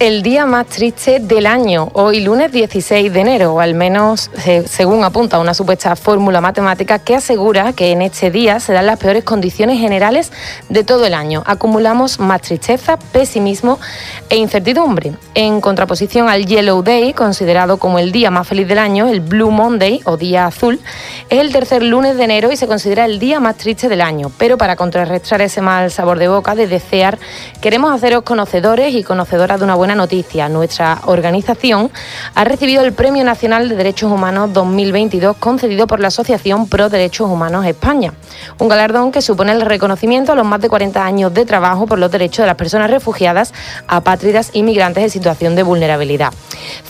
El día más triste del año, hoy lunes 16 de enero, o al menos según apunta una supuesta fórmula matemática que asegura que en este día se dan las peores condiciones generales de todo el año. Acumulamos más tristeza, pesimismo e incertidumbre. En contraposición al Yellow Day, considerado como el día más feliz del año, el Blue Monday o día azul, es el tercer lunes de enero y se considera el día más triste del año. Pero para contrarrestar ese mal sabor de boca de desear, queremos haceros conocedores y conocedoras de una buena noticia. Nuestra organización ha recibido el Premio Nacional de Derechos Humanos 2022 concedido por la Asociación Pro Derechos Humanos España. Un galardón que supone el reconocimiento a los más de 40 años de trabajo por los derechos de las personas refugiadas, apátridas y migrantes en situación de vulnerabilidad.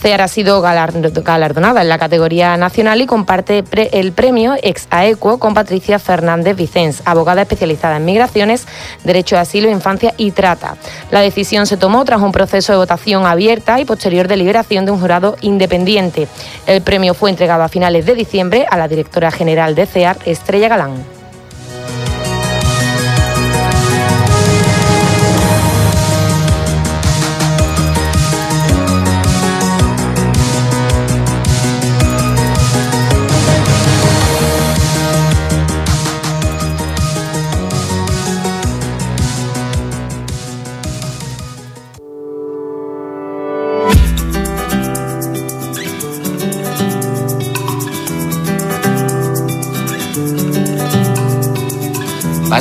CEAR ha sido galardonada en la categoría nacional y comparte el premio ex aequo con Patricia Fernández Vicens, abogada especializada en migraciones, derecho de asilo, infancia y trata. La decisión se tomó tras un proceso de votación abierta y posterior deliberación de un jurado independiente. El premio fue entregado a finales de diciembre a la directora general de CEAR, Estrella Galán.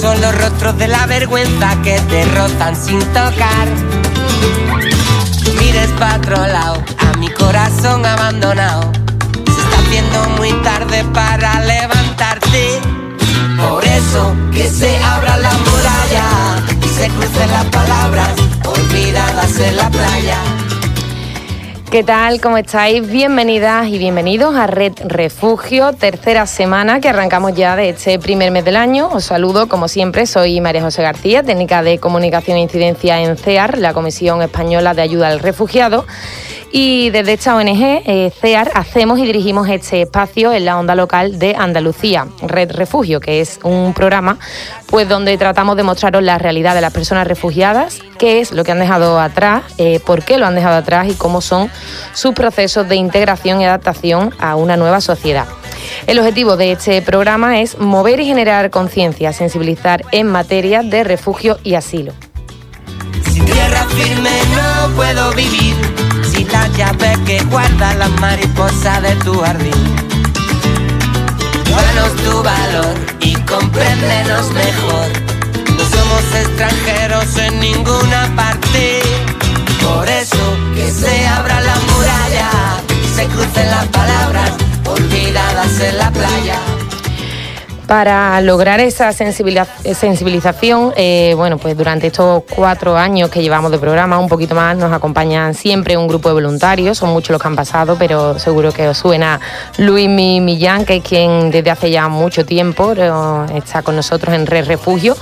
son los rostros de la vergüenza que te rozan sin tocar. Mires para otro lado, a mi corazón abandonado. Se está haciendo muy tarde para levantarte. Por eso que se abra la muralla ¿Qué tal? ¿Cómo estáis? Bienvenidas y bienvenidos a Red Refugio, tercera semana que arrancamos ya de este primer mes del año. Os saludo, como siempre, soy María José García, técnica de comunicación e incidencia en CEAR, la Comisión Española de Ayuda al Refugiado. Y desde esta ONG, eh, CEAR, hacemos y dirigimos este espacio en la onda local de Andalucía, Red Refugio, que es un programa pues donde tratamos de mostraros la realidad de las personas refugiadas, qué es lo que han dejado atrás, eh, por qué lo han dejado atrás y cómo son sus procesos de integración y adaptación a una nueva sociedad. El objetivo de este programa es mover y generar conciencia, sensibilizar en materia de refugio y asilo. Sin tierra firme no puedo vivir la llave que guarda la mariposa de tu jardín. Danos tu valor y compréndenos mejor. No somos extranjeros en ninguna parte. Por eso que se abra la muralla y se crucen las palabras olvidadas en la playa. Para lograr esa sensibilización, eh, bueno, pues durante estos cuatro años que llevamos de programa, un poquito más, nos acompañan siempre un grupo de voluntarios, son muchos los que han pasado, pero seguro que os suena Luis Millán, que es quien desde hace ya mucho tiempo eh, está con nosotros en Red Refugio.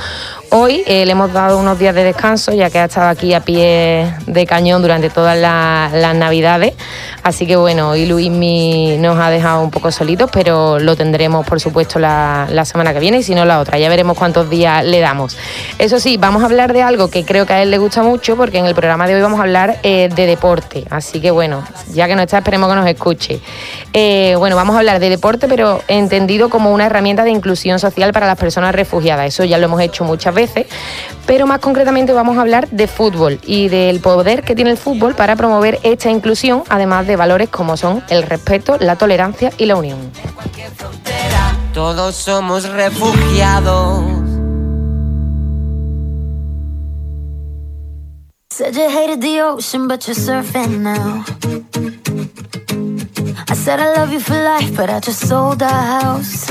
Hoy eh, le hemos dado unos días de descanso, ya que ha estado aquí a pie de cañón durante todas las navidades. Así que bueno, hoy Luismi nos ha dejado un poco solitos, pero lo tendremos por supuesto la, semana que viene y si no la otra. Ya veremos cuántos días le damos. Eso sí, vamos a hablar de algo que creo que a él le gusta mucho, porque en el programa de hoy vamos a hablar eh, de deporte. Así que bueno, ya que no está, esperemos que nos escuche. Eh, bueno, vamos a hablar de deporte, pero entendido como una herramienta de inclusión social para las personas refugiadas. Eso ya lo hemos hecho muchas veces, pero más concretamente vamos a hablar de fútbol y del poder que tiene el fútbol para promover esta inclusión, además de valores como son el respeto, la tolerancia y la unión. Todos somos refugiados. Said you hated the ocean, but you're surfing now. I said I love you for life, but I just sold our house.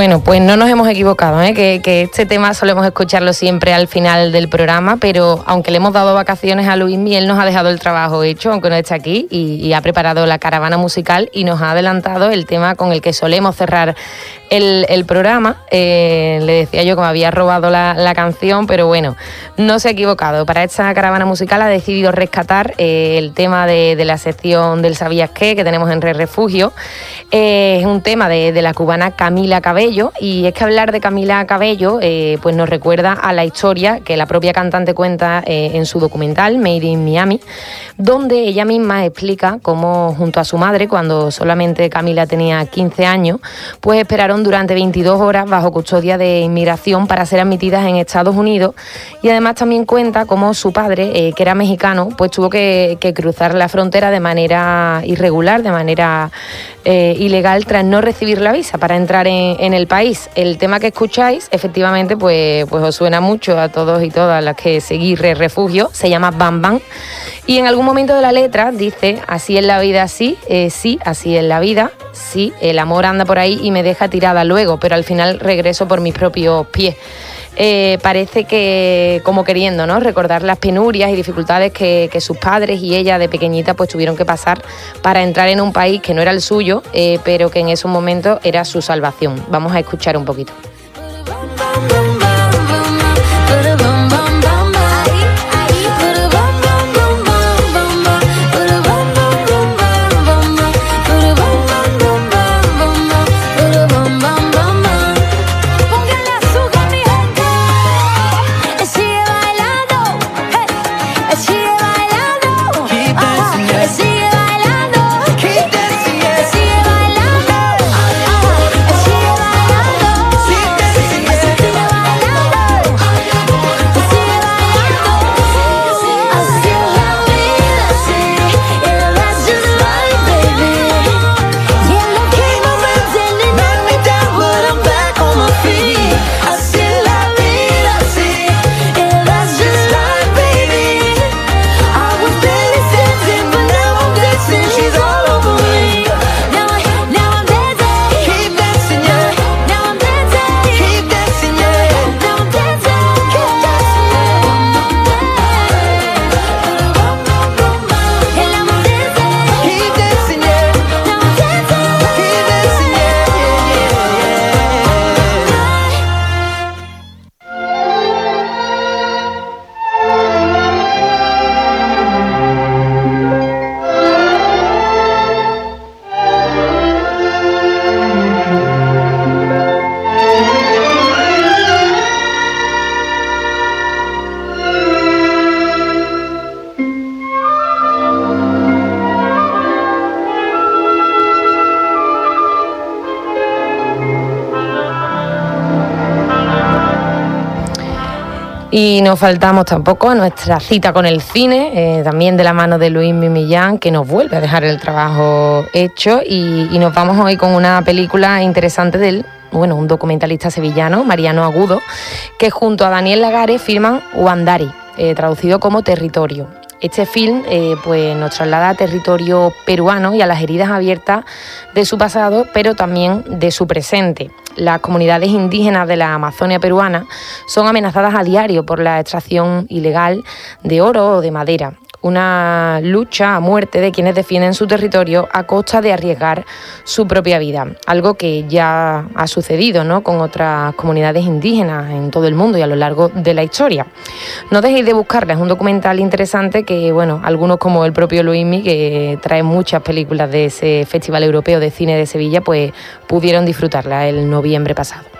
Bueno, pues no nos hemos equivocado, ¿eh? que, este tema solemos escucharlo siempre al final del programa, pero aunque le hemos dado vacaciones a Luis Miel, nos ha dejado el trabajo hecho, aunque no esté aquí, y, ha preparado la caravana musical y nos ha adelantado el tema con el que solemos cerrar el, programa. Eh, le decía yo que me había robado la, canción, pero bueno, no se ha equivocado. Para esta caravana musical ha decidido rescatar eh, el tema de, la sección del Sabías qué que tenemos en Re Refugio. es un tema de, de la cubana Camila Cabello y es que hablar de Camila Cabello eh, pues nos recuerda a la historia que la propia cantante cuenta eh, en su documental Made in Miami, donde ella misma explica cómo junto a su madre, cuando solamente Camila tenía 15 años, pues esperaron durante 22 horas bajo custodia de inmigración para ser admitidas en Estados Unidos y además también cuenta cómo su padre, eh, que era mexicano, pues tuvo que, cruzar la frontera de manera irregular, de manera ilegal, tras no recibir la visa para entrar en en el país. El tema que escucháis, efectivamente, pues, pues os suena mucho a todos y todas las que seguís Refugio, se llama Bam Bam. Y en algún momento de la letra dice, así es la vida, sí, eh, sí, así es la vida, sí, el amor anda por ahí y me deja tirada luego, pero al final regreso por mis propios pies. Eh, parece que como queriendo ¿no? recordar las penurias y dificultades que, sus padres y ella de pequeñita pues tuvieron que pasar para entrar en un país que no era el suyo, eh, pero que en esos momentos era su salvación. Vamos a escuchar un poquito. Y no faltamos tampoco a nuestra cita con el cine, eh, también de la mano de Luis Mimillán, que nos vuelve a dejar el trabajo hecho. Y, nos vamos hoy con una película interesante del, bueno, un documentalista sevillano, Mariano Agudo, que junto a Daniel Lagares firman Wandari, eh, traducido como Territorio. Este film eh, pues nos traslada a territorio peruano y a las heridas abiertas de su pasado, pero también de su presente. Las comunidades indígenas de la Amazonia peruana son amenazadas a diario por la extracción ilegal de oro o de madera una lucha a muerte de quienes defienden su territorio a costa de arriesgar su propia vida, algo que ya ha sucedido ¿no? con otras comunidades indígenas en todo el mundo y a lo largo de la historia. No dejéis de buscarla, es un documental interesante que, bueno, algunos como el propio Luismi, que trae muchas películas de ese Festival Europeo de Cine de Sevilla, pues pudieron disfrutarla el noviembre pasado.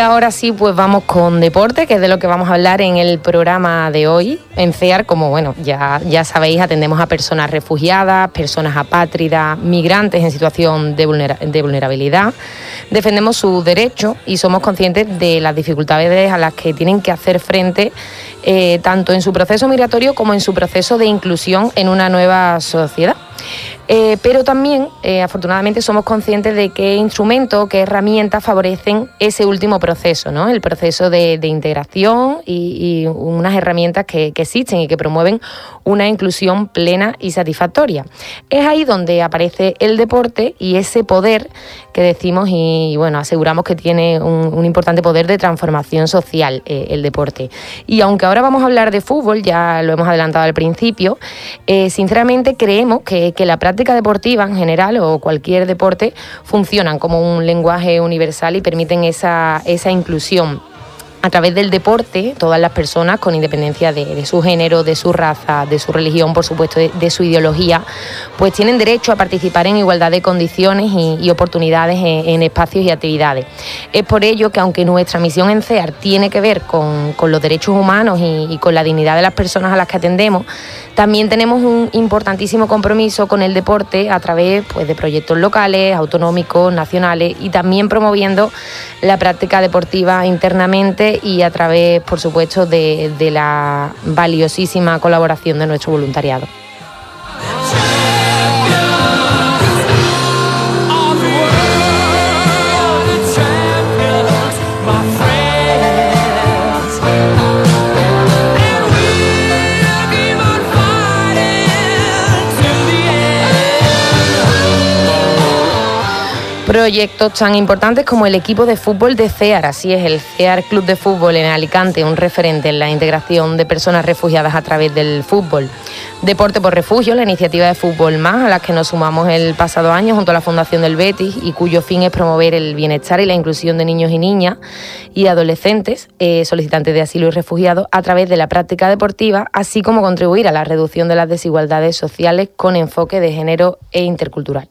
Ahora sí, pues vamos con deporte, que es de lo que vamos a hablar en el programa de hoy. En CEAR, como bueno, ya, ya sabéis, atendemos a personas refugiadas, personas apátridas, migrantes en situación de, vulnera- de vulnerabilidad. Defendemos sus derechos y somos conscientes de las dificultades a las que tienen que hacer frente eh, tanto en su proceso migratorio como en su proceso de inclusión en una nueva sociedad. Eh, pero también, eh, afortunadamente, somos conscientes de qué instrumentos, qué herramientas favorecen ese último proceso, ¿no? el proceso de, integración y, unas herramientas que existen y que promueven una inclusión plena y satisfactoria. Es ahí donde aparece el deporte y ese poder que decimos y bueno, aseguramos que tiene un, importante poder de transformación social eh, el deporte. Y aunque ahora vamos a hablar de fútbol, ya lo hemos adelantado al principio, eh, sinceramente creemos que, que la práctica deportiva en general o cualquier deporte funcionan como un lenguaje universal y permiten esa, esa inclusión a través del deporte, todas las personas, con independencia de, su género, de su raza, de su religión, por supuesto, de su ideología, pues tienen derecho a participar en igualdad de condiciones y, oportunidades en, espacios y actividades. Es por ello que, aunque nuestra misión en CEAR tiene que ver con, los derechos humanos y, con la dignidad de las personas a las que atendemos, también tenemos un importantísimo compromiso con el deporte a través pues, de proyectos locales, autonómicos, nacionales y también promoviendo la práctica deportiva internamente y a través, por supuesto, de la valiosísima colaboración de nuestro voluntariado. Proyectos tan importantes como el equipo de fútbol de CEAR, así es, el CEAR Club de Fútbol en Alicante, un referente en la integración de personas refugiadas a través del fútbol. Deporte por Refugio, la iniciativa de Fútbol Más, a la que nos sumamos el pasado año junto a la Fundación del Betis y cuyo fin es promover el bienestar y la inclusión de niños y niñas y adolescentes eh, solicitantes de asilo y refugiados a través de la práctica deportiva, así como contribuir a la reducción de las desigualdades sociales con enfoque de género e intercultural.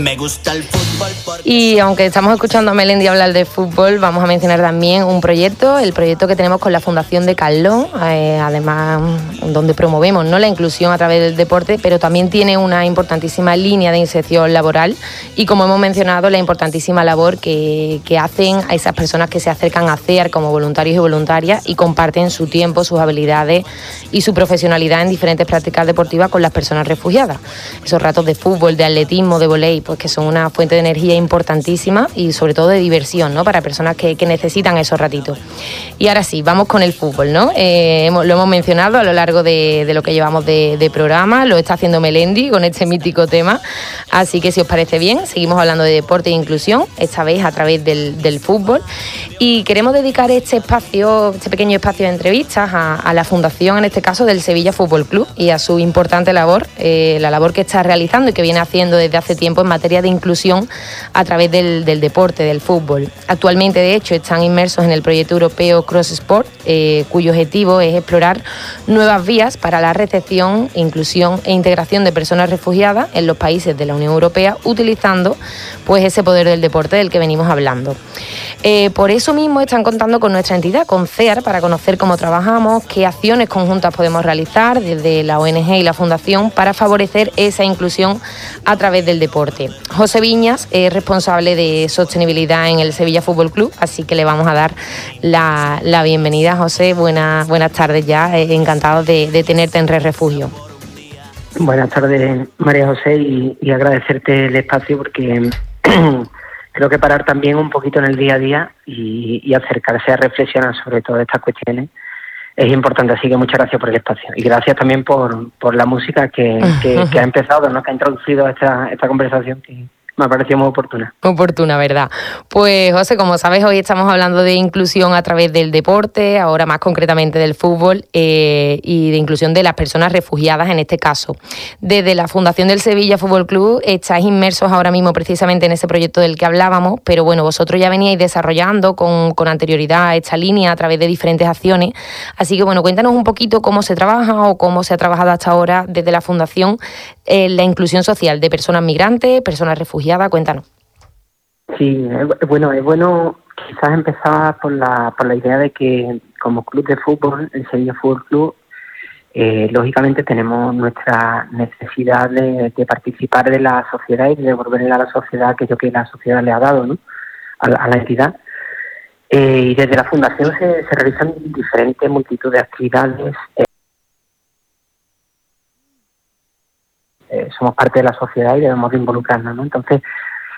Me gusta el fútbol Y aunque estamos escuchando a Melendi hablar de fútbol, vamos a mencionar también un proyecto, el proyecto que tenemos con la Fundación de Carlón, eh, además donde promovemos ¿no? la inclusión a través del deporte, pero también tiene una importantísima línea de inserción laboral y como hemos mencionado, la importantísima labor que, que hacen a esas personas que se acercan a CEAR como voluntarios y voluntarias y comparten su tiempo, sus habilidades y su profesionalidad en diferentes prácticas deportivas con las personas refugiadas. Esos ratos de fútbol, de atletismo, de voleibol, pues que son una fuente de energía importantísima y sobre todo de diversión, ¿no? Para personas que, necesitan esos ratitos. Y ahora sí, vamos con el fútbol, ¿no? Eh, lo hemos mencionado a lo largo de, lo que llevamos de, programa, lo está haciendo Melendi con este mítico tema. Así que si os parece bien, seguimos hablando de deporte e inclusión, esta vez a través del, fútbol. Y queremos dedicar este espacio, este pequeño espacio de entrevistas a, a la fundación, en este caso del Sevilla Fútbol Club, y a su importante labor, eh, la labor que está realizando y que viene haciendo desde hace tiempo en materia de inclusión a través del, deporte, del fútbol. Actualmente, de hecho, están inmersos en el proyecto europeo Cross Sport, eh, cuyo objetivo es explorar nuevas vías para la recepción, inclusión e integración de personas refugiadas en los países de la Unión Europea, utilizando pues ese poder del deporte del que venimos hablando. Eh, por eso mismo están contando con nuestra entidad, con CEAR, para conocer cómo trabajamos, qué acciones conjuntas podemos realizar desde la ONG y la Fundación para favorecer esa inclusión a través del deporte. José Viñas es responsable de sostenibilidad en el Sevilla Fútbol Club, así que le vamos a dar la, bienvenida. José, buenas, buenas tardes ya, eh, encantado de, tenerte en Red Refugio. Buenas tardes, María José, y, agradecerte el espacio porque creo que parar también un poquito en el día a día y acercarse a reflexionar sobre todas estas cuestiones es importante. Así que muchas gracias por el espacio y gracias también por, por la música que, que, que ha empezado, ¿no? que ha introducido esta, esta conversación que me ha parecido muy oportuna. Oportuna, ¿verdad? Pues José, como sabes, hoy estamos hablando de inclusión a través del deporte, ahora más concretamente del fútbol eh, y de inclusión de las personas refugiadas en este caso. Desde la Fundación del Sevilla Fútbol Club estáis inmersos ahora mismo precisamente en ese proyecto del que hablábamos, pero bueno, vosotros ya veníais desarrollando con, con anterioridad esta línea a través de diferentes acciones. Así que bueno, cuéntanos un poquito cómo se trabaja o cómo se ha trabajado hasta ahora desde la Fundación en la inclusión social de personas migrantes, personas refugiadas. Cuéntanos. Sí, es bueno, es bueno quizás empezar por la, por la idea de que como club de fútbol, el Sevilla Fútbol Club, eh, lógicamente tenemos nuestra necesidad de, de, participar de la sociedad y de devolverle a la sociedad aquello que la sociedad le ha dado ¿no? a, a la entidad. Eh, y desde la Fundación se, se realizan diferentes multitud de actividades. Eh, eh, somos parte de la sociedad y debemos de involucrarnos. ¿no? Entonces,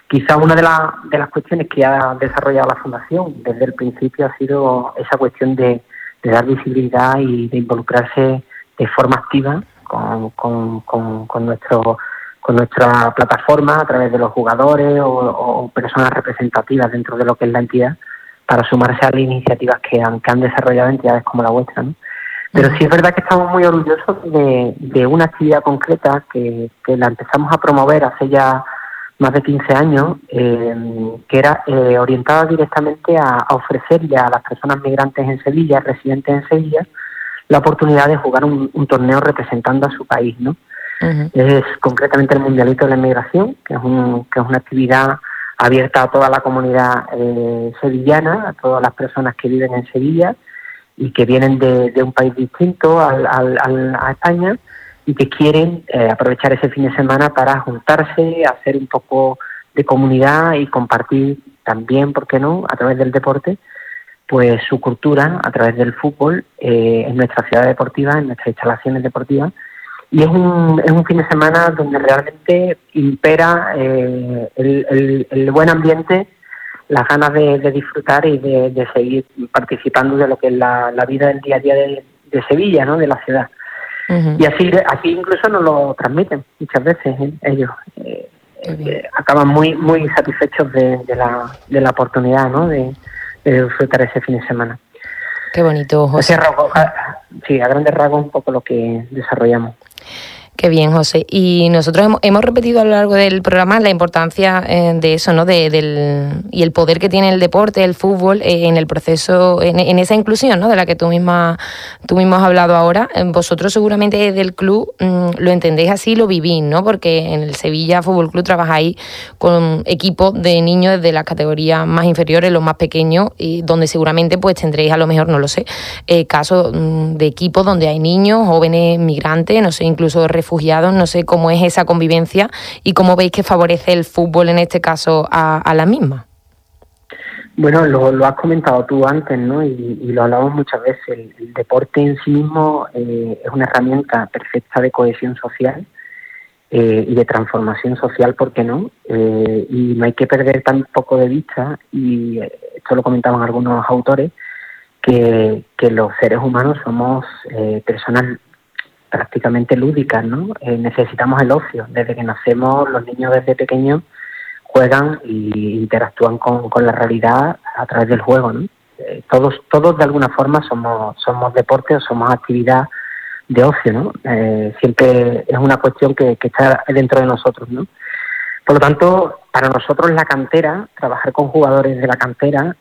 quizá una de, la, de las cuestiones que ha desarrollado la Fundación desde el principio ha sido esa cuestión de, dar visibilidad y de involucrarse de forma activa con, con, con, con nuestro con nuestra plataforma a través de los jugadores o, o, personas representativas dentro de lo que es la entidad para sumarse a las iniciativas que han, que han desarrollado entidades como la vuestra. ¿no? Pero sí es verdad que estamos muy orgullosos de, de una actividad concreta que, que, la empezamos a promover hace ya más de 15 años, eh, que era eh, orientada directamente a, a, ofrecerle a las personas migrantes en Sevilla, residentes en Sevilla, la oportunidad de jugar un, un torneo representando a su país, ¿no? Uh -huh. Es concretamente el Mundialito de la Inmigración, que es, un, que es una actividad abierta a toda la comunidad eh, sevillana, a todas las personas que viven en Sevilla y que vienen de, de un país distinto al, al, al, a España y que quieren eh, aprovechar ese fin de semana para juntarse, hacer un poco de comunidad y compartir también, ¿por qué no?, a través del deporte, pues su cultura a través del fútbol eh, en nuestra ciudad deportiva, en nuestras instalaciones deportivas. Y es un, es un fin de semana donde realmente impera eh, el, el, el, buen ambiente, las ganas de, de disfrutar y de, de, seguir participando de lo que es la, la vida del día a día de, de Sevilla, ¿no? de la ciudad. Uh -huh. Y así, así incluso nos lo transmiten muchas veces ¿eh? ellos. Eh, eh, acaban muy muy satisfechos de, de, la, de la oportunidad ¿no? de, de disfrutar ese fin de semana. Qué bonito, José. Rasgo, a, sí, a grandes rasgos un poco lo que desarrollamos. Qué bien, José. Y nosotros hemos, hemos, repetido a lo largo del programa la importancia eh, de eso, ¿no? De, del, y el poder que tiene el deporte, el fútbol, eh, en el proceso, en, esa inclusión, ¿no? De la que tú misma, tú mismo has hablado ahora. Eh, vosotros seguramente desde el club mmm, lo entendéis así, lo vivís, ¿no? Porque en el Sevilla Fútbol Club trabajáis con equipos de niños desde las categorías más inferiores, los más pequeños, y donde seguramente pues tendréis a lo mejor, no lo sé, casos mmm, de equipos donde hay niños, jóvenes, migrantes, no sé, incluso refugiados, no sé cómo es esa convivencia y cómo veis que favorece el fútbol en este caso a, la misma. Bueno, lo, has comentado tú antes, ¿no? Y, lo hablamos muchas veces. El, deporte en sí mismo eh, es una herramienta perfecta de cohesión social eh, y de transformación social, ¿por qué no? Eh, y no hay que perder tampoco de vista, y esto lo comentaban algunos autores, que, los seres humanos somos personas prácticamente lúdicas, ¿no? Eh, necesitamos el ocio. Desde que nacemos, los niños desde pequeños juegan y interactúan con, con la realidad a través del juego, ¿no? Eh, todos, todos de alguna forma somos, somos deporte o somos actividad de ocio, ¿no? Eh, siempre es una cuestión que, está dentro de nosotros, ¿no? Por lo tanto, para nosotros la cantera, trabajar con jugadores de la cantera,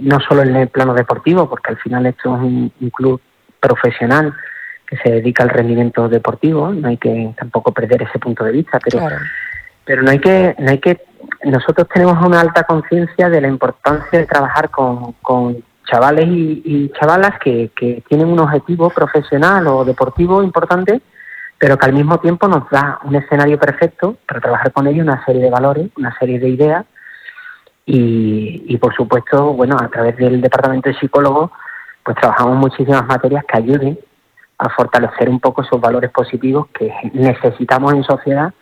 no solo en el plano deportivo, porque al final esto es un club profesional, que se dedica al rendimiento deportivo, no hay que tampoco perder ese punto de vista, pero, claro. pero no hay que, no hay que, nosotros tenemos una alta conciencia de la importancia de trabajar con, con chavales y, y chavalas que, que, tienen un objetivo profesional o deportivo importante, pero que al mismo tiempo nos da un escenario perfecto para trabajar con ellos una serie de valores, una serie de ideas y, y, por supuesto, bueno, a través del departamento de psicólogos, pues trabajamos muchísimas materias que ayuden a fortalecer un poco esos valores positivos que necesitamos en sociedad,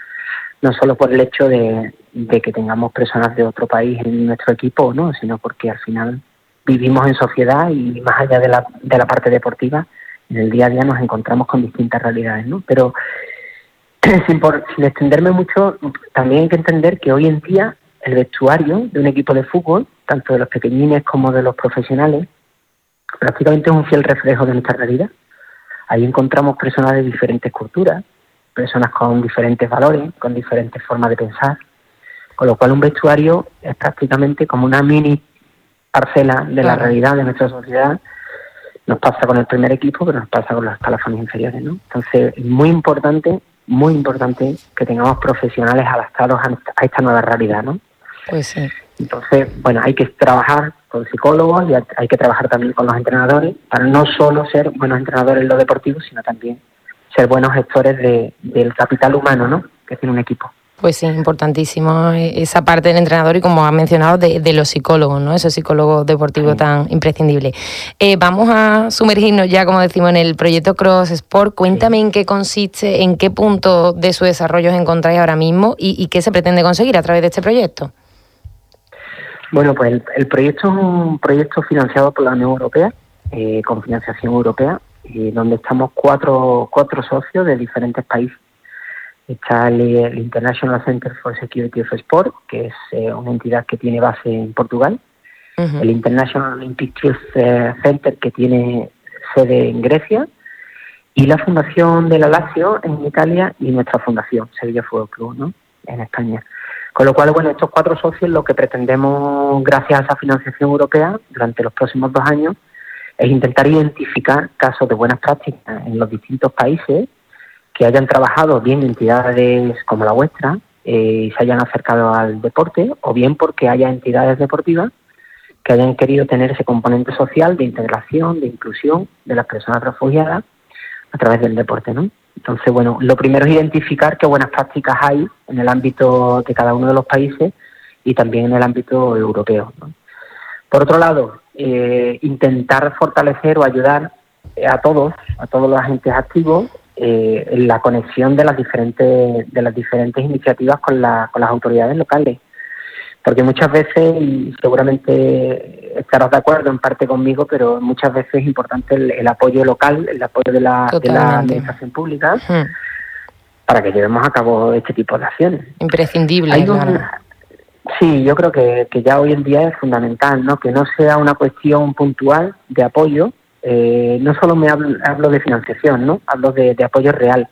no solo por el hecho de, que tengamos personas de otro país en nuestro equipo, ¿no? sino porque al final vivimos en sociedad y más allá de la, de la parte deportiva, en el día a día nos encontramos con distintas realidades, ¿no? Pero sin, por, sin extenderme mucho, también hay que entender que hoy en día el vestuario de un equipo de fútbol, tanto de los pequeñines como de los profesionales, prácticamente es un fiel reflejo de nuestra realidad. Ahí encontramos personas de diferentes culturas, personas con diferentes valores, con diferentes formas de pensar, con lo cual un vestuario es prácticamente como una mini parcela de la realidad de nuestra sociedad. Nos pasa con el primer equipo, pero nos pasa con los escalafones inferiores, ¿no? Entonces, es muy importante, muy importante que tengamos profesionales adaptados a esta nueva realidad, ¿no? Pues sí. Entonces, bueno, hay que trabajar con psicólogos y hay que trabajar también con los entrenadores para no solo ser buenos entrenadores en lo deportivo, sino también ser buenos gestores de- del capital humano, ¿no? Que tiene un equipo. Pues sí, importantísimo eh, esa parte del entrenador y como ha mencionado de, de los psicólogos, ¿no? Esos psicólogos deportivos Sí. tan imprescindibles. Eh, vamos a sumergirnos ya, como decimos, en el proyecto Cross Sport. Cuéntame en qué consiste, en qué punto de su desarrollo os encontráis ahora mismo y, y qué se pretende conseguir a través de este proyecto. Bueno, pues el, el proyecto es un proyecto financiado por la Unión Europea, eh, con financiación europea, y donde estamos cuatro, cuatro socios de diferentes países. Está el, el International Center for Security of Sport, que es eh, una entidad que tiene base en Portugal, el International Olympic Youth eh, Center, que tiene sede en Grecia, y la Fundación de la Lazio en Italia y nuestra fundación, Sevilla Fútbol Club, ¿no? en España. Con lo cual, bueno, estos cuatro socios lo que pretendemos, gracias a esa financiación europea, durante los próximos dos años, es intentar identificar casos de buenas prácticas en los distintos países que hayan trabajado bien entidades como la vuestra eh, y se hayan acercado al deporte, o bien porque haya entidades deportivas que hayan querido tener ese componente social de integración, de inclusión de las personas refugiadas a través del deporte, ¿no? Entonces, bueno, lo primero es identificar qué buenas prácticas hay en el ámbito de cada uno de los países y también en el ámbito europeo. Por otro lado, eh, intentar fortalecer o ayudar eh, a todos, a todos los agentes activos, eh, en la conexión de las diferentes de las diferentes iniciativas con, la- con las autoridades locales porque muchas veces, y seguramente estarás de acuerdo en parte conmigo, pero muchas veces es importante el, el apoyo local, el apoyo de la, de la administración pública para que llevemos a cabo este tipo de acciones. Imprescindible, Hay un- claro. sí, yo creo que, que ya hoy en día es fundamental, ¿no? Que no sea una cuestión puntual de apoyo. eh, no solo me hablo, hablo de financiación, ¿no? Hablo de, de apoyo real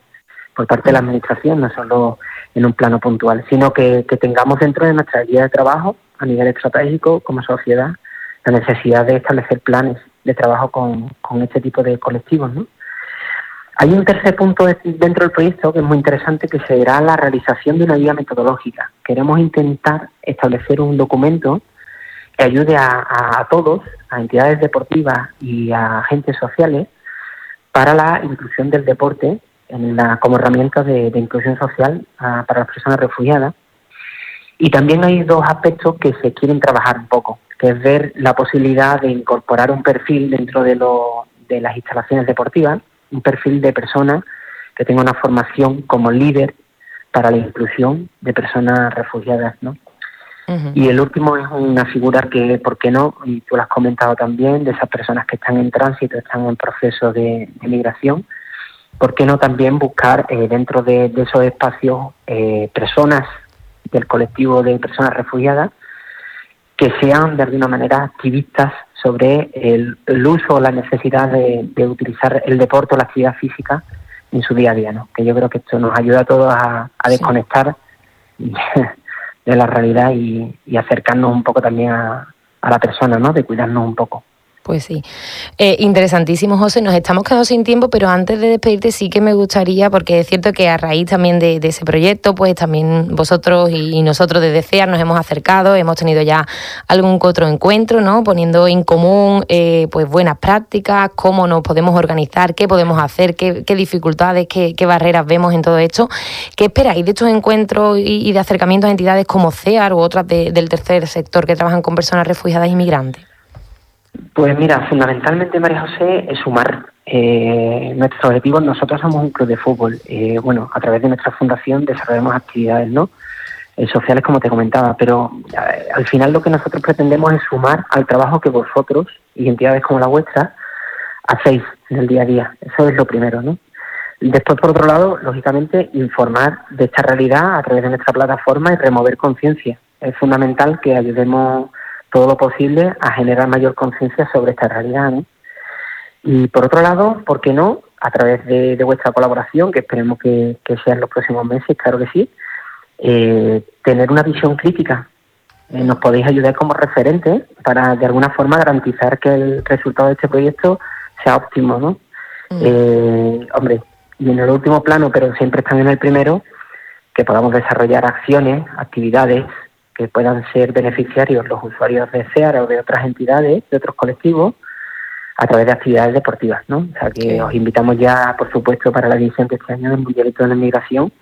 por parte de la administración, no solo en un plano puntual, sino que, tengamos dentro de nuestra guía de trabajo a nivel estratégico como sociedad la necesidad de establecer planes de trabajo con, este tipo de colectivos. Hay un tercer punto de- dentro del proyecto que es muy interesante, que será la realización de una guía metodológica. Queremos intentar establecer un documento que ayude a todos, a entidades deportivas y a agentes sociales, para la inclusión del deporte en la- como herramienta de, de inclusión social ah, para las personas refugiadas. Y también hay dos aspectos que se quieren trabajar un poco, que es ver la posibilidad de incorporar un perfil dentro de, lo- de las instalaciones deportivas, un perfil de persona que tenga una formación como líder para la inclusión de personas refugiadas, ¿no? Y el último es una figura que, ¿por qué no? Y tú lo has comentado también, de esas personas que están en tránsito, están en proceso de, de migración. ¿Por qué no también buscar eh, dentro de, de esos espacios eh, personas del colectivo de personas refugiadas que sean de alguna manera activistas sobre el, el uso o la necesidad de, de utilizar el deporte o la actividad física en su día a día, ¿no? Que yo creo que esto nos ayuda a todos a, a Sí. desconectar de la realidad y, y acercarnos un poco también a, a la persona, ¿no? De cuidarnos un poco. Pues sí. Eh, interesantísimo, José. Nos estamos quedando sin tiempo, pero antes de despedirte sí que me gustaría, porque es cierto que a raíz también de, ese proyecto, pues también vosotros y nosotros desde CEAR nos hemos acercado, hemos tenido ya algún otro encuentro, ¿no? Poniendo en común eh, pues buenas prácticas, cómo nos podemos organizar, qué podemos hacer, qué, qué dificultades, qué, qué barreras vemos en todo esto. ¿Qué esperáis de estos encuentros y, y de acercamientos a entidades como CEAR u otras de- del tercer sector que trabajan con personas refugiadas e inmigrantes? Pues mira, fundamentalmente, María José, es sumar. Eh, nuestro objetivo, nosotros somos un club de fútbol. Eh, bueno, a través de nuestra fundación desarrollamos actividades ¿no? Eh, sociales, como te comentaba, pero eh, al final lo que nosotros pretendemos es sumar al trabajo que vosotros y entidades como la vuestra hacéis en el día a día. Eso es lo primero, ¿no? Después, por otro lado, lógicamente, informar de esta realidad a través de nuestra plataforma y remover conciencia. Es fundamental que ayudemos todo lo posible a generar mayor conciencia sobre esta realidad. ¿no? Y por otro lado, ¿por qué no? A través de, de vuestra colaboración, que esperemos que, que sea en los próximos meses, claro que sí, eh, tener una visión crítica. Eh, nos podéis ayudar como referentes para de alguna forma garantizar que el resultado de este proyecto sea óptimo, ¿no? Eh, hombre, y en el último plano, pero siempre están en el primero, que podamos desarrollar acciones, actividades que puedan ser beneficiarios los usuarios de CEAR o de otras entidades, de otros colectivos, a través de actividades deportivas, ¿no? O sea que os invitamos ya, por supuesto, para la edición de este año del Mundialito de la Inmigración,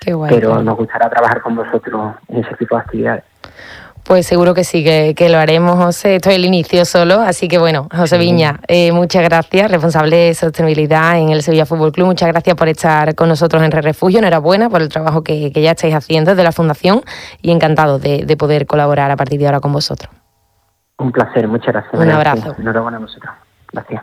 Qué guay. pero nos gustará trabajar con vosotros en ese tipo de actividades. Pues seguro que sí, que, que lo haremos, José. Esto es el inicio solo, así que bueno, José Viña, eh, muchas gracias, responsable de sostenibilidad en el Sevilla Fútbol Club. Muchas gracias por estar con nosotros en Re Refugio. Enhorabuena por el trabajo que, que ya estáis haciendo desde la Fundación y encantado de, de poder colaborar a partir de ahora con vosotros. Un placer, muchas gracias. Un abrazo. Enhorabuena a vosotros. Gracias.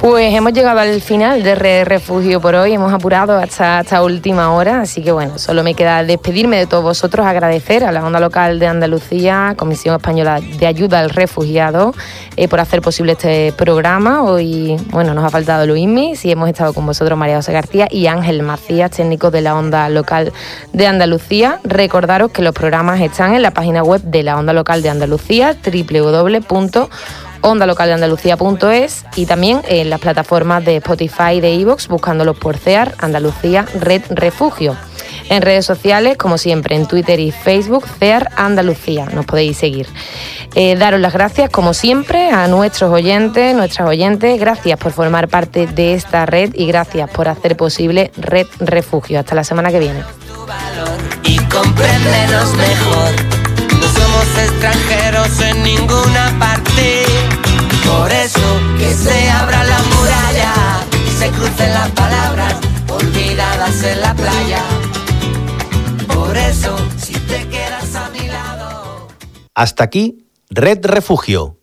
Pues hemos llegado al final de Re Refugio por hoy, hemos apurado hasta esta última hora, así que bueno, solo me queda despedirme de todos vosotros, agradecer a la Onda Local de Andalucía, Comisión Española de Ayuda al Refugiado, eh, por hacer posible este programa. Hoy, bueno, nos ha faltado Luismi, sí hemos estado con vosotros María José García y Ángel Macías, técnicos de la Onda Local de Andalucía. Recordaros que los programas están en la página web de la Onda Local de Andalucía, www ondalocaldeandalucía.es y también en las plataformas de Spotify y de iVoox buscándolos por CEAR Andalucía Red Refugio. En redes sociales, como siempre, en Twitter y Facebook, CEAR Andalucía. Nos podéis seguir. Eh, daros las gracias, como siempre, a nuestros oyentes, nuestras oyentes. Gracias por formar parte de esta red y gracias por hacer posible Red Refugio. Hasta la semana que viene. Extranjeros en ninguna parte. Por eso que se abra la muralla se crucen las palabras olvidadas en la playa. Por eso, si te quedas a mi lado. Hasta aquí, Red Refugio,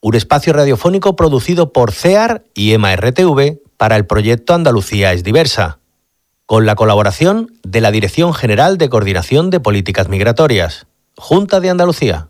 un espacio radiofónico producido por CEAR y EMA RTV para el proyecto Andalucía es diversa, con la colaboración de la Dirección General de Coordinación de Políticas Migratorias, Junta de Andalucía.